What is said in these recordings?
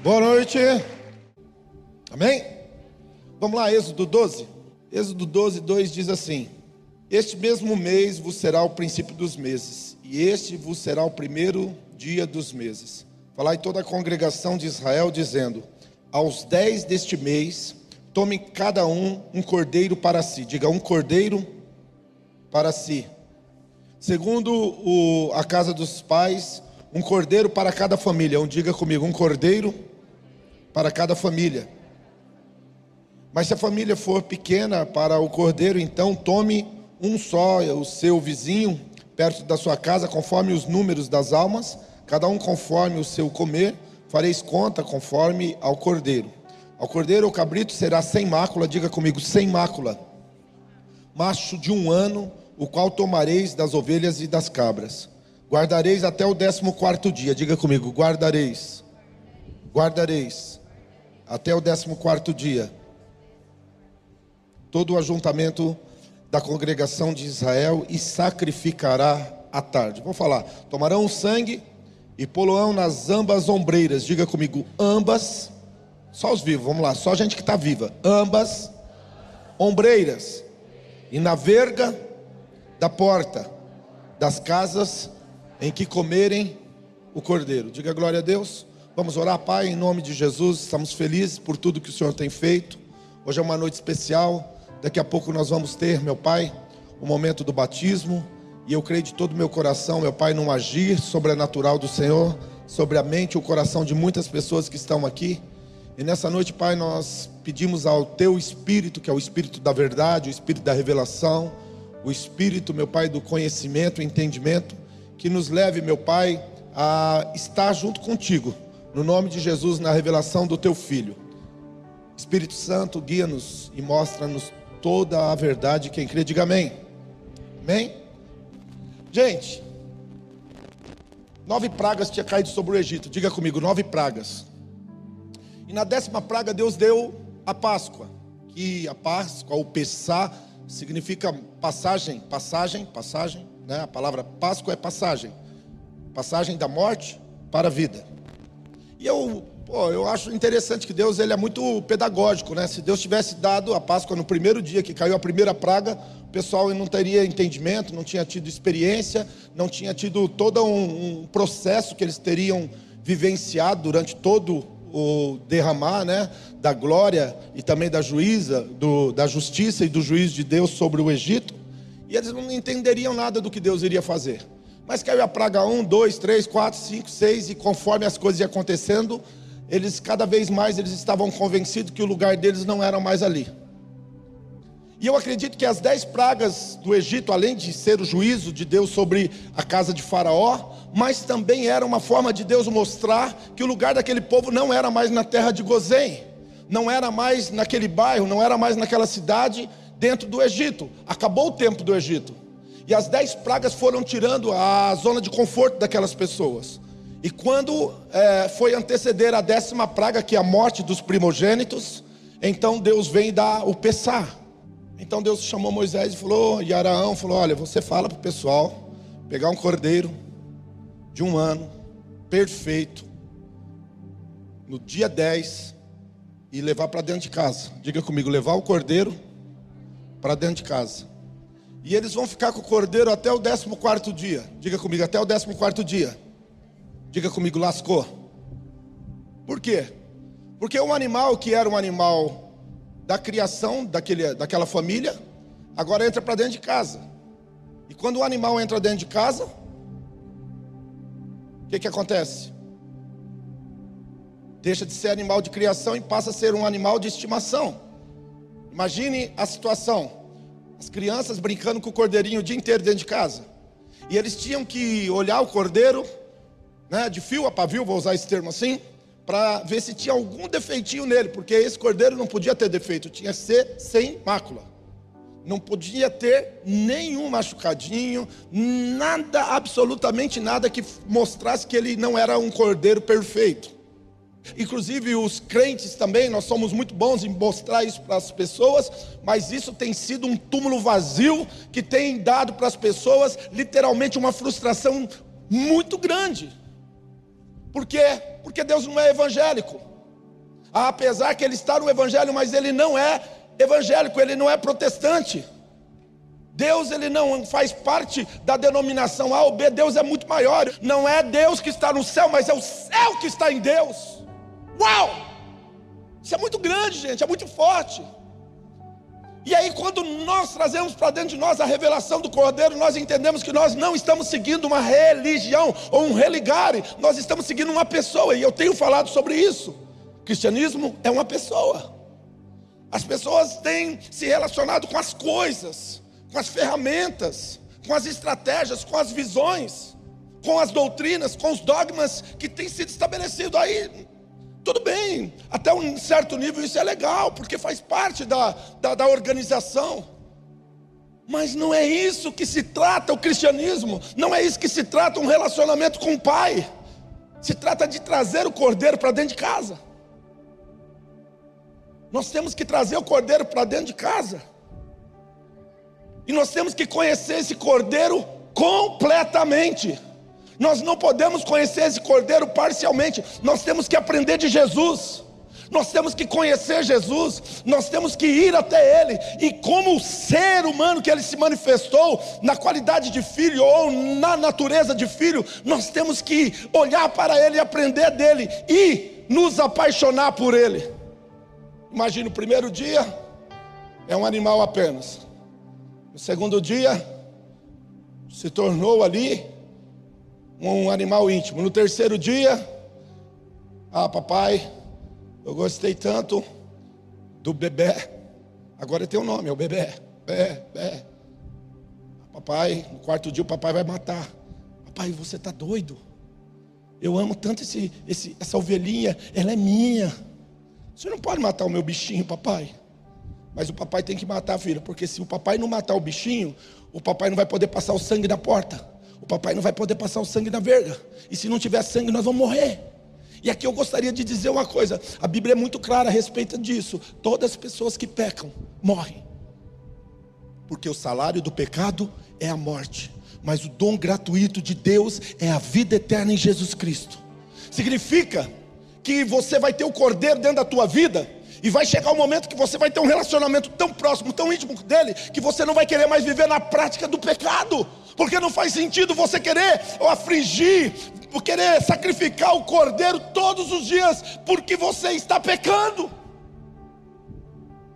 Boa noite. Amém? Vamos lá, Êxodo 12. Êxodo 12, 2 diz assim: Este mesmo mês vos será o princípio dos meses, e este vos será o primeiro dia dos meses. Falai toda a congregação de Israel, dizendo: Aos dez deste mês, tome cada um um cordeiro para si. Diga, um cordeiro para si. Segundo o, a casa dos pais, um cordeiro para cada família. Um diga comigo, um cordeiro para cada família. Mas se a família for pequena para o cordeiro, então tome um só, o seu vizinho, perto da sua casa, conforme os números das almas, cada um conforme o seu comer, fareis conta conforme ao cordeiro. Ao cordeiro ou cabrito será sem mácula, diga comigo, sem mácula. Macho de um ano, o qual tomareis das ovelhas e das cabras. Guardareis até o décimo quarto dia, diga comigo, guardareis. Guardareis até o décimo quarto dia todo o ajuntamento da congregação de Israel e sacrificará à tarde. Vou falar: tomarão o sangue e poloão nas ambas ombreiras. Diga comigo, ambas. Só os vivos, vamos lá, só a gente que está viva. Ambas ombreiras. E na verga da porta das casas em que comerem o cordeiro. Diga glória a Deus. Vamos orar, Pai, em nome de Jesus. Estamos felizes por tudo que o Senhor tem feito. Hoje é uma noite especial. Daqui a pouco nós vamos ter, meu Pai, o momento do batismo. E eu creio de todo o meu coração, meu Pai, num agir sobrenatural do Senhor sobre a mente e o coração de muitas pessoas que estão aqui. E nessa noite, Pai, nós pedimos ao Teu Espírito, que é o Espírito da verdade, o Espírito da revelação, o Espírito, meu Pai, do conhecimento, entendimento, que nos leve, meu Pai, a estar junto contigo, no nome de Jesus, na revelação do Teu Filho. Espírito Santo, guia-nos e mostra-nos toda a verdade. Quem crê, diga amém. Amém? Gente, nove pragas tinha caído sobre o Egito. Diga comigo, nove pragas. E na décima praga Deus deu a Páscoa. Que a Páscoa, o Pessá, significa passagem, passagem, passagem. Né? A palavra Páscoa é passagem. Passagem da morte para a vida. E eu Pô, eu acho interessante que Deus ele é muito pedagógico, né? Se Deus tivesse dado a Páscoa no primeiro dia que caiu a primeira praga, o pessoal não teria entendimento, não tinha tido experiência, não tinha tido todo um, um processo que eles teriam vivenciado durante todo o derramar, né, da glória e também da juíza, do, da justiça e do juízo de Deus sobre o Egito, e eles não entenderiam nada do que Deus iria fazer. Mas caiu a praga 1, 2, 3, 4, 5, 6, e conforme as coisas iam acontecendo, eles cada vez mais eles estavam convencidos que o lugar deles não era mais ali. E eu acredito que as dez pragas do Egito, além de ser o juízo de Deus sobre a casa de Faraó, mas também era uma forma de Deus mostrar que o lugar daquele povo não era mais na terra de Gozém, não era mais naquele bairro, não era mais naquela cidade dentro do Egito. Acabou o tempo do Egito. E as dez pragas foram tirando a zona de conforto daquelas pessoas. E quando é, foi anteceder a décima praga, que é a morte dos primogênitos, então Deus vem dar o pesar. Então Deus chamou Moisés e falou, e Araão falou: Olha, você fala para o pessoal pegar um cordeiro de um ano, perfeito, no dia 10, e levar para dentro de casa. Diga comigo, levar o cordeiro para dentro de casa. E eles vão ficar com o cordeiro até o 14 dia. Diga comigo, até o 14 dia. Diga comigo, lascou. Por quê? Porque um animal que era um animal da criação daquele, daquela família, agora entra para dentro de casa. E quando o animal entra dentro de casa, o que, que acontece? Deixa de ser animal de criação e passa a ser um animal de estimação. Imagine a situação: as crianças brincando com o cordeirinho o dia inteiro dentro de casa. E eles tinham que olhar o cordeiro né, de fio a pavio, vou usar esse termo assim, para ver se tinha algum defeitinho nele, porque esse cordeiro não podia ter defeito, tinha que ser sem mácula. Não podia ter nenhum machucadinho, nada, absolutamente nada que mostrasse que ele não era um cordeiro perfeito. Inclusive os crentes também, nós somos muito bons em mostrar isso para as pessoas, mas isso tem sido um túmulo vazio que tem dado para as pessoas literalmente uma frustração muito grande. Por quê? Porque Deus não é evangélico. Apesar que ele está no evangelho, mas ele não é evangélico, ele não é protestante. Deus ele não faz parte da denominação A ou B, Deus é muito maior. Não é Deus que está no céu, mas é o céu que está em Deus. Uau! Isso é muito grande, gente, é muito forte. E aí, quando nós trazemos para dentro de nós a revelação do Cordeiro, nós entendemos que nós não estamos seguindo uma religião ou um religare, nós estamos seguindo uma pessoa, e eu tenho falado sobre isso. cristianismo é uma pessoa. As pessoas têm se relacionado com as coisas, com as ferramentas, com as estratégias, com as visões, com as doutrinas, com os dogmas que têm sido estabelecidos aí. Tudo bem, até um certo nível isso é legal, porque faz parte da, da, da organização. Mas não é isso que se trata o cristianismo, não é isso que se trata um relacionamento com o Pai. Se trata de trazer o cordeiro para dentro de casa. Nós temos que trazer o cordeiro para dentro de casa. E nós temos que conhecer esse cordeiro completamente. Nós não podemos conhecer esse cordeiro parcialmente. Nós temos que aprender de Jesus. Nós temos que conhecer Jesus, nós temos que ir até Ele, e como ser humano que Ele se manifestou, na qualidade de filho ou na natureza de filho, nós temos que olhar para Ele e aprender dele, e nos apaixonar por Ele. Imagina o primeiro dia, é um animal apenas. No segundo dia, se tornou ali um animal íntimo. No terceiro dia, ah, papai, eu gostei tanto do bebê. Agora tem um nome, é o bebê. Bé. Papai, no quarto dia o papai vai matar. Papai, você está doido? Eu amo tanto esse, esse, essa ovelhinha, ela é minha. Você não pode matar o meu bichinho, papai. Mas o papai tem que matar a filha, porque se o papai não matar o bichinho, o papai não vai poder passar o sangue na porta. Papai não vai poder passar o sangue na verga. E se não tiver sangue, nós vamos morrer. E aqui eu gostaria de dizer uma coisa: a Bíblia é muito clara a respeito disso. Todas as pessoas que pecam morrem. Porque o salário do pecado é a morte, mas o dom gratuito de Deus é a vida eterna em Jesus Cristo. Significa que você vai ter o cordeiro dentro da tua vida e vai chegar o um momento que você vai ter um relacionamento tão próximo, tão íntimo dele, que você não vai querer mais viver na prática do pecado, porque não faz sentido você querer ou afligir, querer sacrificar o cordeiro todos os dias, porque você está pecando.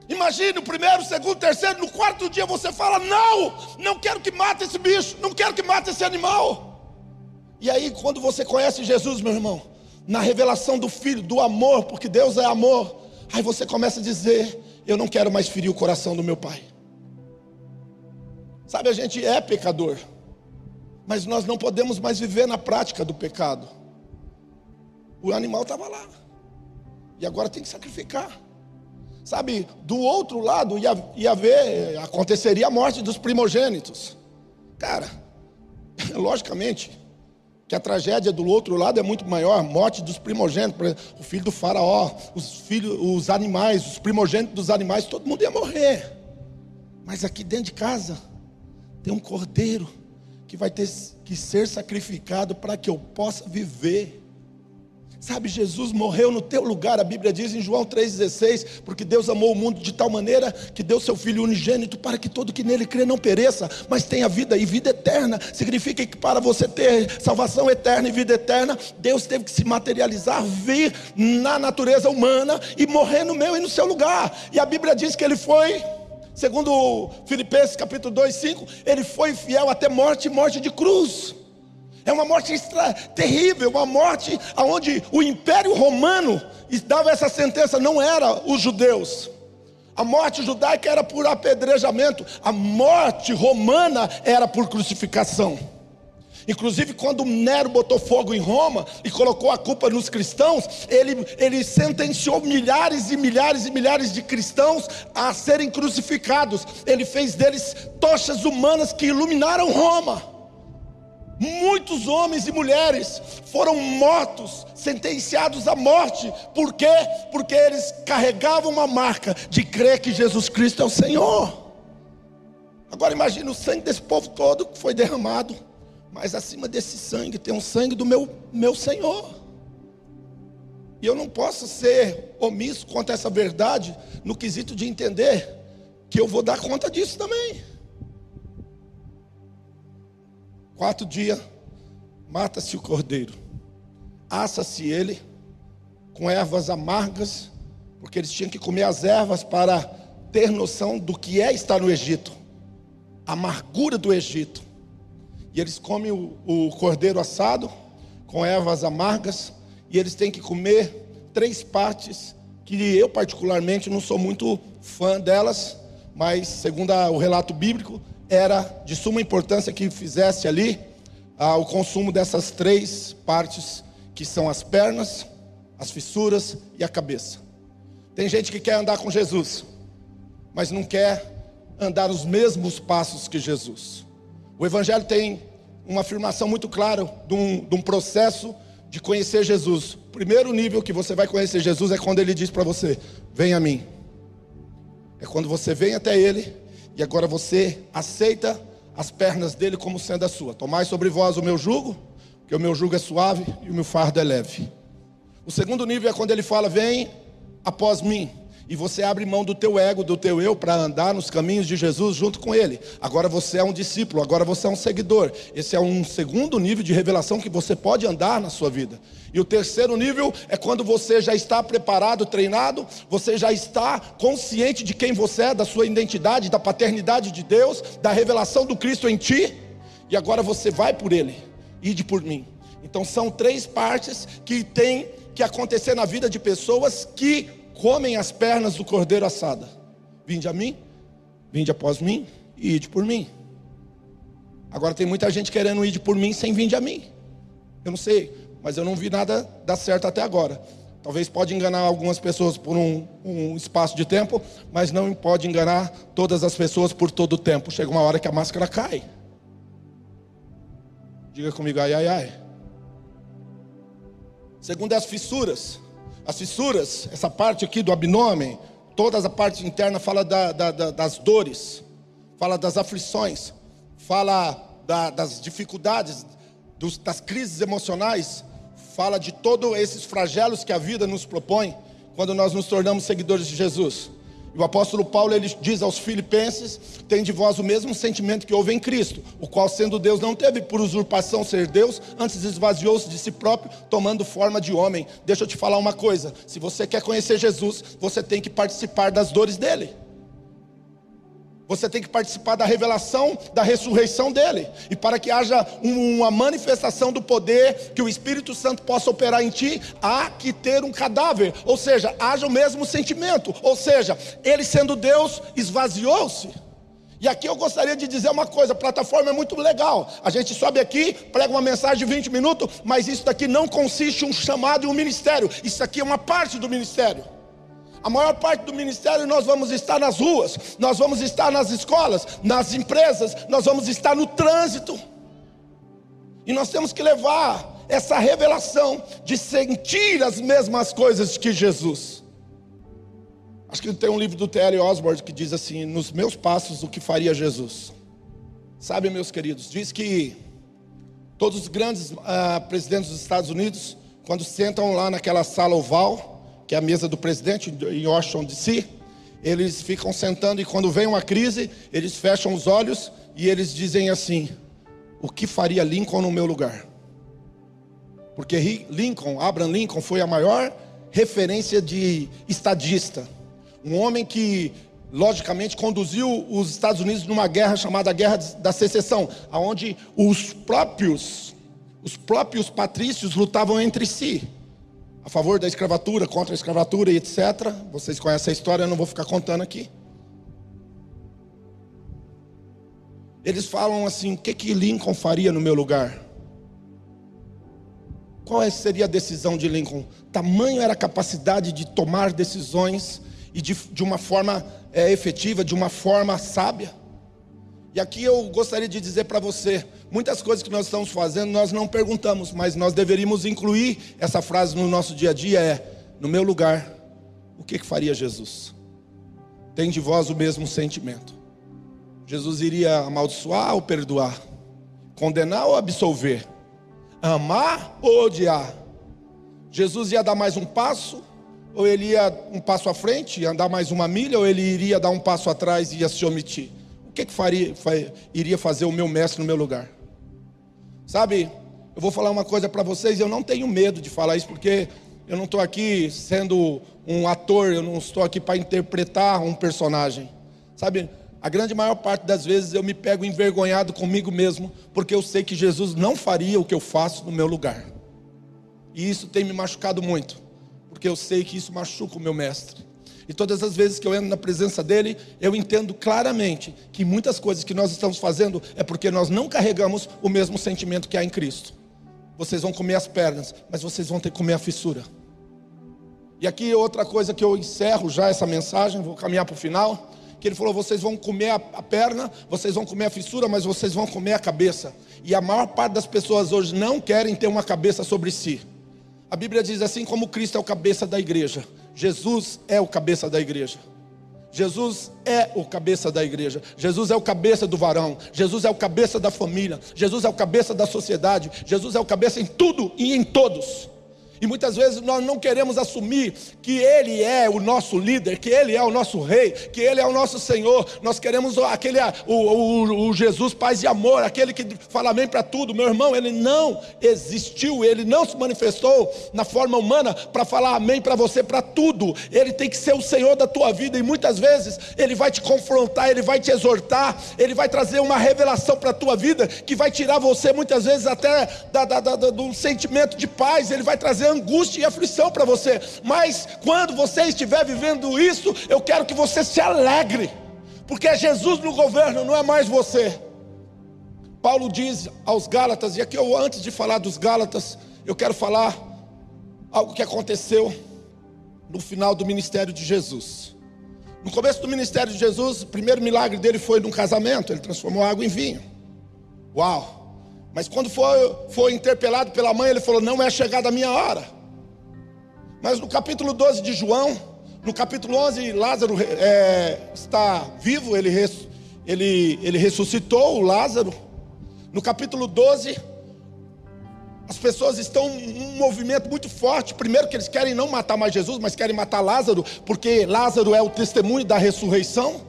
Imagine o primeiro, o segundo, o terceiro, no quarto dia você fala: Não, não quero que mate esse bicho, não quero que mate esse animal. E aí, quando você conhece Jesus, meu irmão, na revelação do Filho, do amor, porque Deus é amor, Aí você começa a dizer: Eu não quero mais ferir o coração do meu pai. Sabe, a gente é pecador, mas nós não podemos mais viver na prática do pecado. O animal estava lá, e agora tem que sacrificar. Sabe, do outro lado ia, ia ver, aconteceria a morte dos primogênitos. Cara, logicamente, que a tragédia do outro lado é muito maior, a morte dos primogênitos, o filho do faraó, os filhos, os animais, os primogênitos dos animais, todo mundo ia morrer. Mas aqui dentro de casa tem um cordeiro que vai ter que ser sacrificado para que eu possa viver. Sabe, Jesus morreu no teu lugar, a Bíblia diz em João 3,16, porque Deus amou o mundo de tal maneira que deu seu Filho unigênito para que todo que nele crê não pereça, mas tenha vida e vida eterna. Significa que para você ter salvação eterna e vida eterna, Deus teve que se materializar, vir na natureza humana e morrer no meu e no seu lugar. E a Bíblia diz que ele foi. Segundo Filipenses capítulo 2, 5, ele foi fiel até morte e morte de cruz. É uma morte extra, terrível, uma morte onde o Império Romano dava essa sentença, não era os judeus. A morte judaica era por apedrejamento, a morte romana era por crucificação. Inclusive, quando Nero botou fogo em Roma e colocou a culpa nos cristãos, ele, ele sentenciou milhares e milhares e milhares de cristãos a serem crucificados. Ele fez deles tochas humanas que iluminaram Roma. Muitos homens e mulheres foram mortos, sentenciados à morte. Por quê? Porque eles carregavam uma marca de crer que Jesus Cristo é o Senhor. Agora imagine o sangue desse povo todo que foi derramado. Mas acima desse sangue tem o sangue do meu, meu Senhor. E eu não posso ser omisso quanto a essa verdade no quesito de entender que eu vou dar conta disso também. Quarto dia, mata-se o cordeiro, assa-se ele com ervas amargas, porque eles tinham que comer as ervas para ter noção do que é estar no Egito, a amargura do Egito. E eles comem o, o cordeiro assado com ervas amargas, e eles têm que comer três partes que eu particularmente não sou muito fã delas, mas segundo o relato bíblico, era de suma importância que fizesse ali ah, o consumo dessas três partes, que são as pernas, as fissuras e a cabeça. Tem gente que quer andar com Jesus, mas não quer andar os mesmos passos que Jesus. O Evangelho tem uma afirmação muito clara de um, de um processo de conhecer Jesus. O primeiro nível que você vai conhecer Jesus é quando ele diz para você: Vem a mim. É quando você vem até ele e agora você aceita as pernas dele como sendo a sua. Tomai sobre vós o meu jugo, porque o meu jugo é suave e o meu fardo é leve. O segundo nível é quando ele fala: Vem após mim e você abre mão do teu ego, do teu eu, para andar nos caminhos de Jesus junto com Ele. Agora você é um discípulo, agora você é um seguidor. Esse é um segundo nível de revelação que você pode andar na sua vida. E o terceiro nível é quando você já está preparado, treinado, você já está consciente de quem você é, da sua identidade, da paternidade de Deus, da revelação do Cristo em ti, e agora você vai por Ele, ide por mim. Então são três partes que tem que acontecer na vida de pessoas que comem as pernas do cordeiro assada. Vinde a mim, vinde após mim e ide por mim. Agora tem muita gente querendo ir por mim sem vir a mim. Eu não sei, mas eu não vi nada dar certo até agora. Talvez pode enganar algumas pessoas por um, um, espaço de tempo, mas não pode enganar todas as pessoas por todo o tempo. Chega uma hora que a máscara cai. Diga comigo, ai, ai, ai. Segundo as fissuras, as fissuras, essa parte aqui do abdômen, toda a parte interna fala da, da, da, das dores, fala das aflições, fala das dificuldades, dos, das crises emocionais, fala de todos esses flagelos que a vida nos propõe quando nós nos tornamos seguidores de Jesus. O apóstolo Paulo ele diz aos filipenses: tem de vós o mesmo sentimento que houve em Cristo, o qual, sendo Deus, não teve por usurpação ser Deus, antes esvaziou-se de si próprio, tomando forma de homem. Deixa eu te falar uma coisa: se você quer conhecer Jesus, você tem que participar das dores dele. Você tem que participar da revelação da ressurreição dele. E para que haja uma manifestação do poder, que o Espírito Santo possa operar em ti, há que ter um cadáver. Ou seja, haja o mesmo sentimento. Ou seja, ele sendo Deus, esvaziou-se. E aqui eu gostaria de dizer uma coisa: a plataforma é muito legal. A gente sobe aqui, prega uma mensagem de 20 minutos, mas isso daqui não consiste em um chamado e um ministério. Isso aqui é uma parte do ministério. A maior parte do ministério nós vamos estar nas ruas, nós vamos estar nas escolas, nas empresas, nós vamos estar no trânsito. E nós temos que levar essa revelação de sentir as mesmas coisas que Jesus. Acho que tem um livro do T.L. Osborne que diz assim: Nos meus passos, o que faria Jesus? Sabe, meus queridos, diz que todos os grandes uh, presidentes dos Estados Unidos, quando sentam lá naquela sala oval, que é a mesa do presidente em Washington DC, eles ficam sentando e quando vem uma crise, eles fecham os olhos e eles dizem assim: O que faria Lincoln no meu lugar? Porque Lincoln, Abraham Lincoln, foi a maior referência de estadista. Um homem que, logicamente, conduziu os Estados Unidos numa guerra chamada Guerra da Secessão, onde os próprios, os próprios patrícios lutavam entre si a favor da escravatura, contra a escravatura e etc. Vocês conhecem a história, eu não vou ficar contando aqui. Eles falam assim: o que, que Lincoln faria no meu lugar? Qual seria a decisão de Lincoln? Tamanho era a capacidade de tomar decisões e de, de uma forma é, efetiva, de uma forma sábia. E aqui eu gostaria de dizer para você: muitas coisas que nós estamos fazendo nós não perguntamos, mas nós deveríamos incluir essa frase no nosso dia a dia: é, no meu lugar, o que, que faria Jesus? Tem de vós o mesmo sentimento. Jesus iria amaldiçoar ou perdoar? Condenar ou absolver? Amar ou odiar? Jesus ia dar mais um passo, ou ele ia um passo à frente, andar mais uma milha, ou ele iria dar um passo atrás e ia se omitir? O que, que faria, iria fazer o meu mestre no meu lugar? Sabe, eu vou falar uma coisa para vocês, eu não tenho medo de falar isso, porque eu não estou aqui sendo um ator, eu não estou aqui para interpretar um personagem. Sabe, a grande maior parte das vezes eu me pego envergonhado comigo mesmo, porque eu sei que Jesus não faria o que eu faço no meu lugar. E isso tem me machucado muito, porque eu sei que isso machuca o meu mestre. E todas as vezes que eu entro na presença dele, eu entendo claramente que muitas coisas que nós estamos fazendo é porque nós não carregamos o mesmo sentimento que há em Cristo. Vocês vão comer as pernas, mas vocês vão ter que comer a fissura. E aqui outra coisa que eu encerro já essa mensagem, vou caminhar para o final, que ele falou: vocês vão comer a, perna, vocês vão comer a fissura, mas vocês vão comer a cabeça. E a maior parte das pessoas hoje não querem ter uma cabeça sobre si. A Bíblia diz assim: como Cristo é o cabeça da igreja, Jesus é o cabeça da igreja. Jesus é o cabeça da igreja, Jesus é o cabeça do varão, Jesus é o cabeça da família, Jesus é o cabeça da sociedade, Jesus é o cabeça em tudo e em todos. E muitas vezes nós não queremos assumir que Ele é o nosso líder, que Ele é o nosso rei, que Ele é o nosso Senhor. Nós queremos aquele, o, o, o Jesus paz e amor, aquele que fala amém para tudo. Meu irmão, Ele não existiu, Ele não se manifestou na forma humana para falar amém para você para tudo. Ele tem que ser o Senhor da tua vida e muitas vezes Ele vai te confrontar, Ele vai te exortar, Ele vai trazer uma revelação para a tua vida que vai tirar você muitas vezes até da, da, da, do sentimento de paz. Ele vai trazer angústia e aflição para você. Mas quando você estiver vivendo isso, eu quero que você se alegre, porque é Jesus no governo, não é mais você. Paulo diz aos Gálatas, e aqui eu antes de falar dos Gálatas, eu quero falar algo que aconteceu no final do ministério de Jesus. No começo do ministério de Jesus, o primeiro milagre dele foi num casamento, ele transformou água em vinho. Uau! Mas quando foi, foi interpelado pela mãe, ele falou: Não é chegada a minha hora. Mas no capítulo 12 de João, no capítulo 11, Lázaro é, está vivo, ele, ele, ele ressuscitou o Lázaro. No capítulo 12, as pessoas estão um movimento muito forte. Primeiro, que eles querem não matar mais Jesus, mas querem matar Lázaro, porque Lázaro é o testemunho da ressurreição.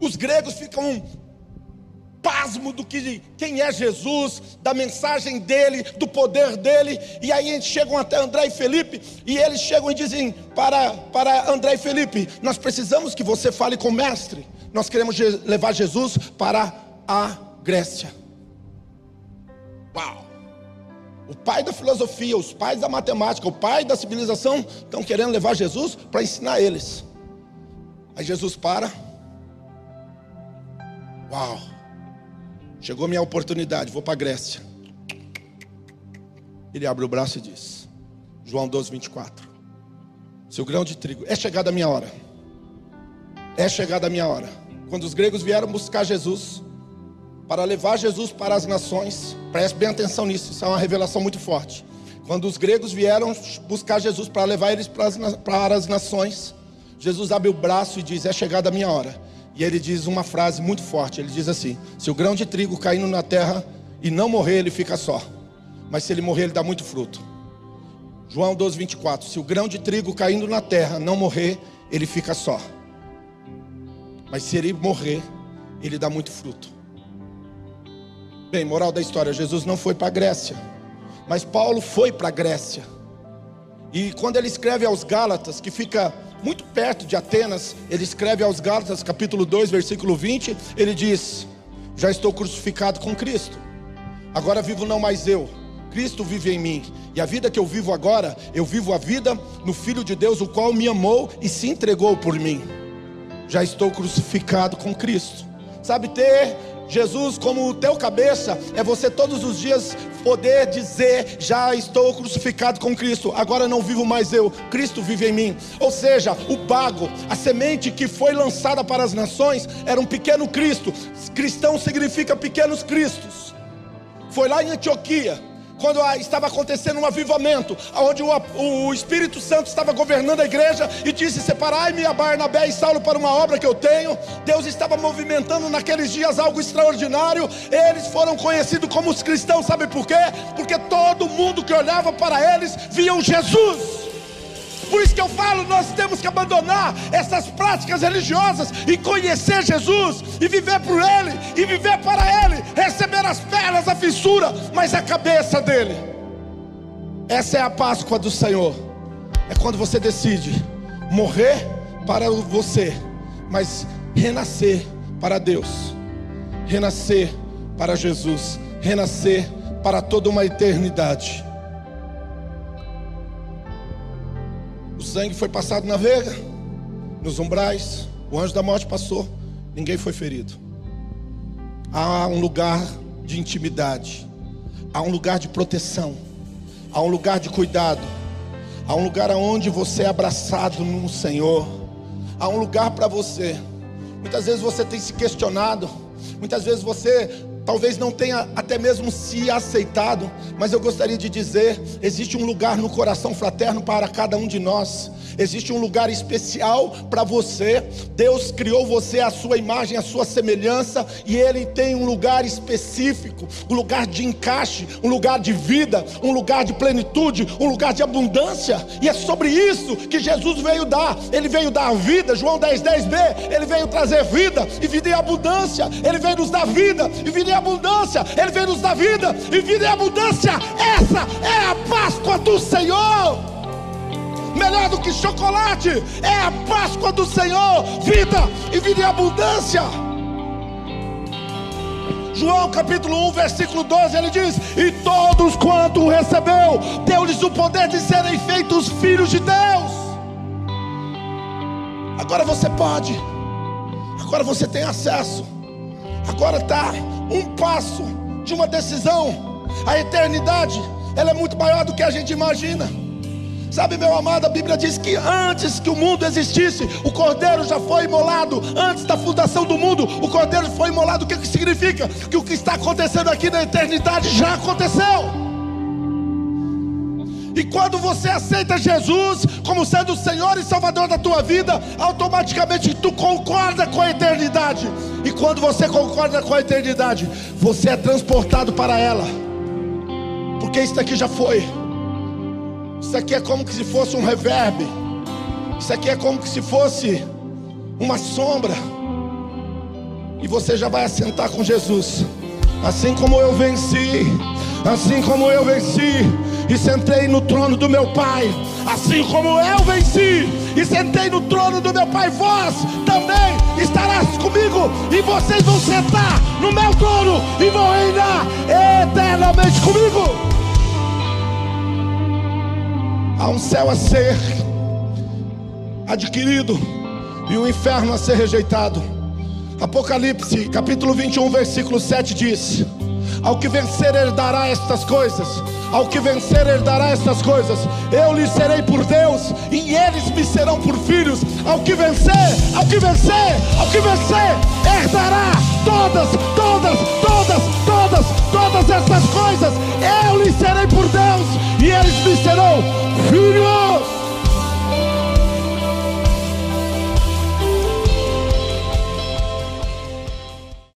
Os gregos ficam pasmo do que quem é Jesus, da mensagem dele, do poder dele. E aí eles chegam até André e Felipe e eles chegam e dizem para para André e Felipe: "Nós precisamos que você fale com o mestre. Nós queremos levar Jesus para a Grécia." Uau! O pai da filosofia, os pais da matemática, o pai da civilização estão querendo levar Jesus para ensinar eles. Aí Jesus para. Uau! Chegou minha oportunidade, vou para a Grécia. Ele abre o braço e diz: João 12, 24. Seu grão de trigo, é chegada a minha hora. É chegada a minha hora. Quando os gregos vieram buscar Jesus, para levar Jesus para as nações, preste bem atenção nisso, isso é uma revelação muito forte. Quando os gregos vieram buscar Jesus para levar eles para as, para as nações, Jesus abre o braço e diz: É chegada a minha hora. E ele diz uma frase muito forte: ele diz assim: Se o grão de trigo caindo na terra e não morrer, ele fica só. Mas se ele morrer, ele dá muito fruto. João 12, 24: Se o grão de trigo caindo na terra não morrer, ele fica só. Mas se ele morrer, ele dá muito fruto. Bem, moral da história: Jesus não foi para a Grécia, mas Paulo foi para a Grécia. E quando ele escreve aos Gálatas, que fica muito perto de Atenas, ele escreve aos Gálatas, capítulo 2, versículo 20, ele diz: Já estou crucificado com Cristo. Agora vivo não mais eu, Cristo vive em mim. E a vida que eu vivo agora, eu vivo a vida no Filho de Deus, o qual me amou e se entregou por mim. Já estou crucificado com Cristo. Sabe ter Jesus como o teu cabeça é você todos os dias poder dizer: Já estou crucificado com Cristo, agora não vivo mais eu, Cristo vive em mim. Ou seja, o bago, a semente que foi lançada para as nações, era um pequeno Cristo. Cristão significa pequenos Cristos. Foi lá em Antioquia quando estava acontecendo um avivamento, onde o, Espírito Santo estava governando a igreja e disse: Separai-me a Barnabé e Saulo para uma obra que eu tenho. Deus estava movimentando naqueles dias algo extraordinário. Eles foram conhecidos como os cristãos, sabe por quê? Porque todo mundo que olhava para eles viam Jesus. Por isso que eu falo, nós temos que abandonar essas práticas religiosas e conhecer Jesus e viver por Ele e viver para Ele, receber as pernas, a fissura, mas a cabeça dele. Essa é a Páscoa do Senhor. É quando você decide morrer para você, mas renascer para Deus, renascer para Jesus, renascer para toda uma eternidade. O sangue foi passado na veiga, nos umbrais, o anjo da morte passou, ninguém foi ferido. Há um lugar de intimidade, há um lugar de proteção, há um lugar de cuidado, há um lugar onde você é abraçado no Senhor, há um lugar para você. Muitas vezes você tem se questionado, muitas vezes você talvez não tenha até mesmo se aceitado, mas eu gostaria de dizer: existe um lugar no coração fraterno para cada um de nós. Existe um lugar especial para você. Deus criou você à sua imagem, à sua semelhança, e Ele tem um lugar específico, um lugar de encaixe, um lugar de vida, um lugar de plenitude, um lugar de abundância. E é sobre isso que Jesus veio dar. Ele veio dar vida, João 10, 10b. Ele veio trazer vida e vida em abundância. Ele veio nos dar vida e vida em abundância. Ele veio nos dar vida e vida em abundância. Essa é a Páscoa do Senhor melhor do que chocolate, é a Páscoa do Senhor, vida e vida em abundância. João capítulo 1, versículo 12, ele diz: E todos quanto o recebeu, deu-lhes o poder de serem feitos filhos de Deus. Agora você pode, agora você tem acesso, agora está um passo de uma decisão. A eternidade, ela é muito maior do que a gente imagina. Sabe, meu amado, a Bíblia diz que antes que o mundo existisse, o cordeiro já foi imolado. Antes da fundação do mundo, o cordeiro foi imolado. O que, que significa? Que o que está acontecendo aqui na eternidade já aconteceu. E quando você aceita Jesus como sendo o Senhor e Salvador da tua vida, automaticamente tu concorda com a eternidade. E quando você concorda com a eternidade, você é transportado para ela. Porque isso aqui já foi. Isso aqui é como se fosse um reverb. Isso aqui é como se fosse uma sombra. E você já vai assentar com Jesus. Assim como eu venci, assim como eu venci e sentei no trono do meu Pai, assim como eu venci e sentei no trono do meu Pai, vós também estarás comigo e vocês vão sentar no meu trono e vão reinar eternamente comigo. Há um céu a ser adquirido e um inferno a ser rejeitado. Apocalipse, capítulo 21, versículo 7 diz: Ao que vencer herdará estas coisas, ao que vencer herdará estas coisas. Eu lhes serei por Deus e eles me serão por filhos. Ao que vencer, ao que vencer, ao que vencer, herdará todas, todas, todas, todas, todas essas coisas. Eu lhes serei por Deus e eles me serão